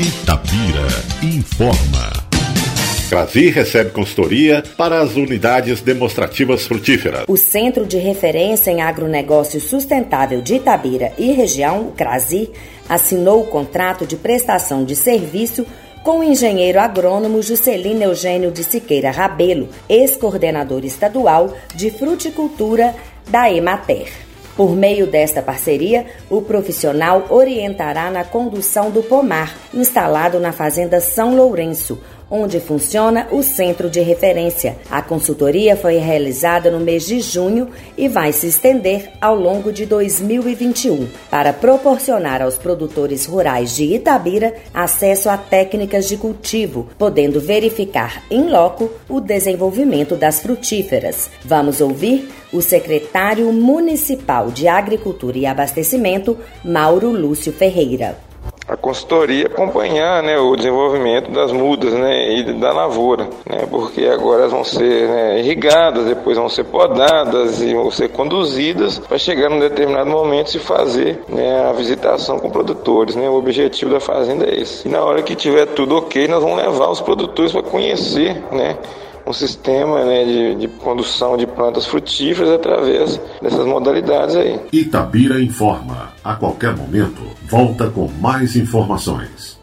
Itapira informa. Crazi recebe consultoria para as unidades demonstrativas frutíferas. O Centro de Referência em Agronegócio Sustentável de Itabira e região, o CRASI, assinou o contrato de prestação de serviço com o engenheiro agrônomo Juscelino Eugênio de Siqueira Rabelo, ex-coordenador estadual de fruticultura da Emater. Por meio desta parceria, o profissional orientará na condução do pomar, instalado na Fazenda São Lourenço, onde funciona o centro de referência. A consultoria foi realizada no mês de junho e vai se estender ao longo de 2021 para proporcionar aos produtores rurais de Itabira acesso a técnicas de cultivo, podendo verificar em loco o desenvolvimento das frutíferas. Vamos ouvir o secretário municipal de Agricultura e Abastecimento, Mauro Lúcio Ferreira a consultoria acompanhar né, o desenvolvimento das mudas né, e da lavoura, né, porque agora elas vão ser né, irrigadas, depois vão ser podadas e vão ser conduzidas para chegar num determinado momento se fazer né, a visitação com produtores. Né, o objetivo da fazenda é esse. E na hora que tiver tudo ok, nós vamos levar os produtores para conhecer né, um sistema né, de, de condução de plantas frutíferas através dessas modalidades aí. Itabira informa. A qualquer momento, volta com mais informações.